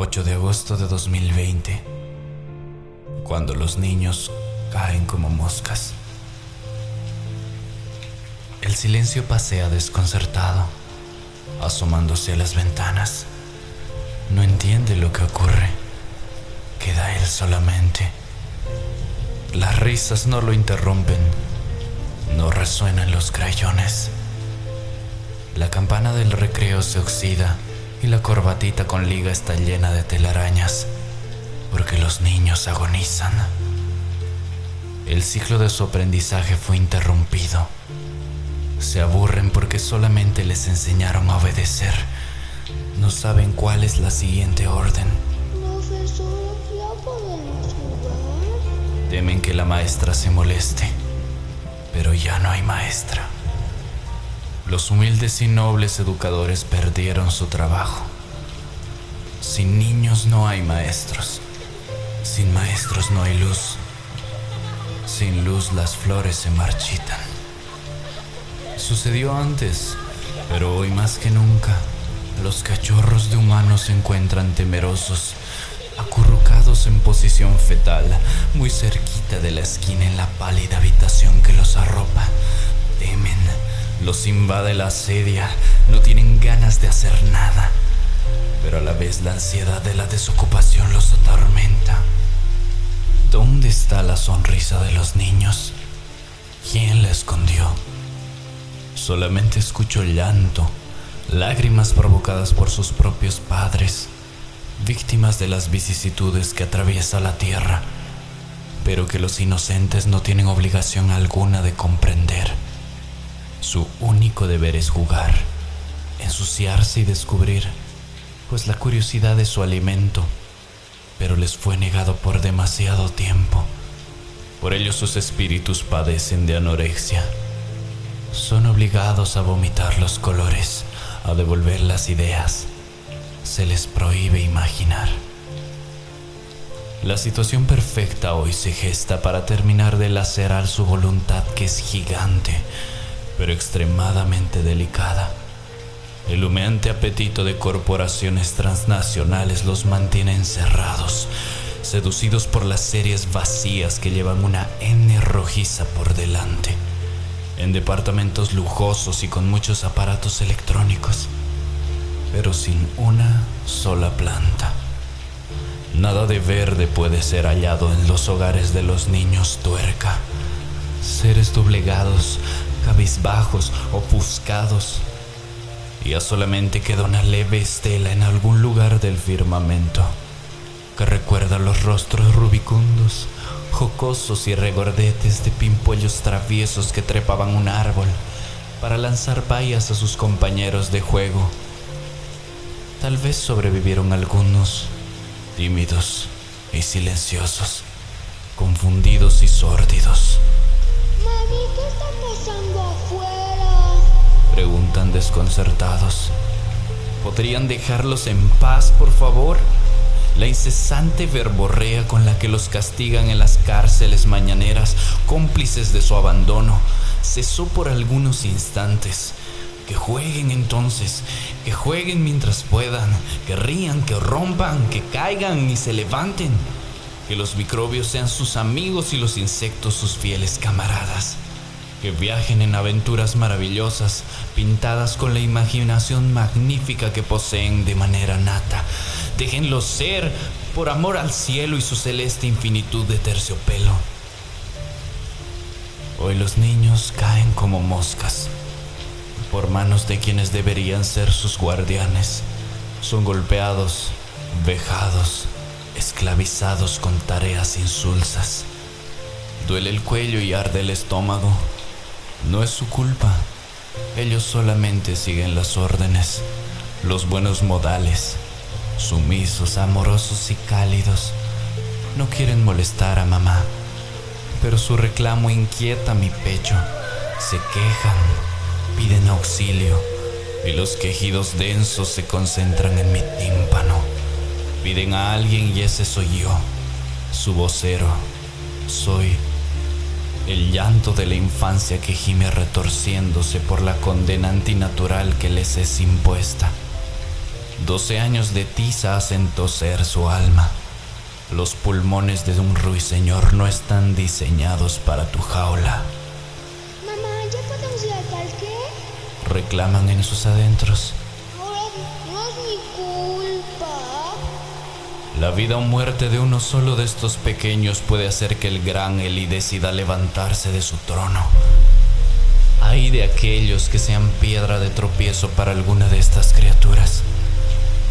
8 de agosto de 2020, cuando los niños caen como moscas. El silencio pasea desconcertado, asomándose a las ventanas. No entiende lo que ocurre. Queda él solamente. Las risas no lo interrumpen. No resuenan los crayones. La campana del recreo se oxida y la corbatita con liga está llena de telarañas, porque los niños agonizan. El ciclo de su aprendizaje fue interrumpido. Se aburren porque solamente les enseñaron a obedecer. No saben cuál es la siguiente orden. Temen que la maestra se moleste, pero ya no hay maestra. Los humildes y nobles educadores perdieron su trabajo. Sin niños no hay maestros. Sin maestros no hay luz. Sin luz las flores se marchitan. Sucedió antes, pero hoy más que nunca, los cachorros de humanos se encuentran temerosos, acurrucados en posición fetal, muy cerquita de la esquina en la pálida habitación que los arropa. Temen los invade la asedia, no tienen ganas de hacer nada, pero a la vez la ansiedad de la desocupación los atormenta. ¿Dónde está la sonrisa de los niños? ¿Quién la escondió? Solamente escucho llanto, lágrimas provocadas por sus propios padres, víctimas de las vicisitudes que atraviesa la tierra, pero que los inocentes no tienen obligación alguna de comprender. Su único deber es jugar, ensuciarse y descubrir, pues la curiosidad es su alimento, pero les fue negado por demasiado tiempo. Por ello sus espíritus padecen de anorexia. Son obligados a vomitar los colores, a devolver las ideas. Se les prohíbe imaginar. La situación perfecta hoy se gesta para terminar de lacerar su voluntad que es gigante pero extremadamente delicada. El humeante apetito de corporaciones transnacionales los mantiene encerrados, seducidos por las series vacías que llevan una N rojiza por delante, en departamentos lujosos y con muchos aparatos electrónicos, pero sin una sola planta. Nada de verde puede ser hallado en los hogares de los niños tuerca, seres doblegados cabizbajos, ofuscados. Ya solamente queda una leve estela en algún lugar del firmamento que recuerda los rostros rubicundos, jocosos y regordetes de pimpollos traviesos que trepaban un árbol para lanzar vallas a sus compañeros de juego. Tal vez sobrevivieron algunos, tímidos y silenciosos, confundidos y sórdidos. Mami, ¿qué pasando afuera? Preguntan desconcertados. ¿Podrían dejarlos en paz, por favor? La incesante verborrea con la que los castigan en las cárceles mañaneras, cómplices de su abandono, cesó por algunos instantes. Que jueguen entonces, que jueguen mientras puedan, que rían, que rompan, que caigan y se levanten que los microbios sean sus amigos y los insectos sus fieles camaradas, que viajen en aventuras maravillosas, pintadas con la imaginación magnífica que poseen de manera nata. Déjenlos ser por amor al cielo y su celeste infinitud de terciopelo. Hoy los niños caen como moscas por manos de quienes deberían ser sus guardianes. Son golpeados, vejados, esclavizados con tareas insulsas. Duele el cuello y arde el estómago. No es su culpa. Ellos solamente siguen las órdenes, los buenos modales, sumisos, amorosos y cálidos. No quieren molestar a mamá, pero su reclamo inquieta mi pecho. Se quejan, piden auxilio y los quejidos densos se concentran en mi tímpano. Piden a alguien y ese soy yo, su vocero. Soy el llanto de la infancia que gime retorciéndose por la condena antinatural que les es impuesta. Doce años de tiza hacen toser su alma. Los pulmones de un ruiseñor no están diseñados para tu jaula. Mamá, ¿ya podemos ir al parque? Reclaman en sus adentros. La vida o muerte de uno solo de estos pequeños puede hacer que el gran Eli decida levantarse de su trono. Hay de aquellos que sean piedra de tropiezo para alguna de estas criaturas.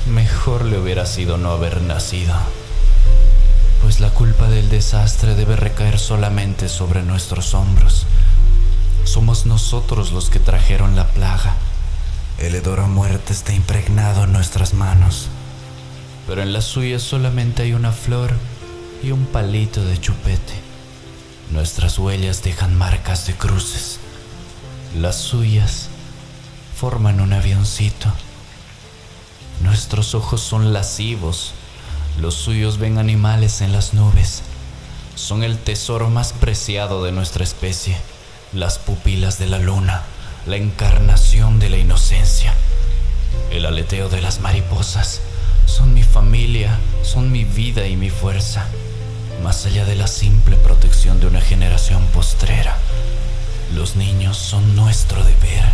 Mejor le hubiera sido no haber nacido pues la culpa del desastre debe recaer solamente sobre nuestros hombros. Somos nosotros los que trajeron la plaga. El hedor a muerte está impregnado en nuestras manos, pero en las suyas solamente hay una flor y un palito de chupete. Nuestras huellas dejan marcas de cruces. Las suyas forman un avioncito. Nuestros ojos son lascivos los suyos ven animales en las nubes. Son el tesoro más preciado de nuestra especie, las pupilas de la luna, la encarnación de la inocencia. El aleteo de las mariposas son mi familia, son mi vida y mi fuerza, más allá de la simple protección de una generación postrera. Los niños son nuestro deber,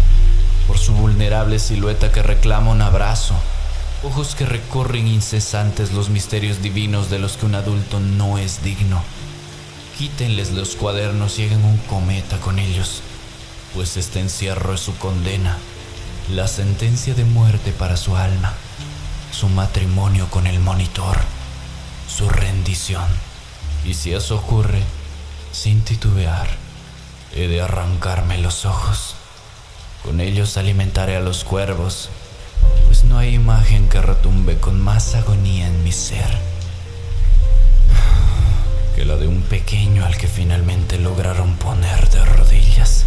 por su vulnerable silueta que reclama un abrazo, ojos que recorren incesantes los misterios divinos de los que un adulto no es digno. Quítenles los cuadernos y hagan un cometa con ellos, pues este encierro es su condena, la sentencia de muerte para su alma, su matrimonio con el monitor, su rendición. Y si eso ocurre, sin titubear, he de arrancarme los ojos. Con ellos alimentaré a los cuervos pues no hay imagen que retumbe con más agonía en mi ser que la de un pequeño al que finalmente lograron poner de rodillas.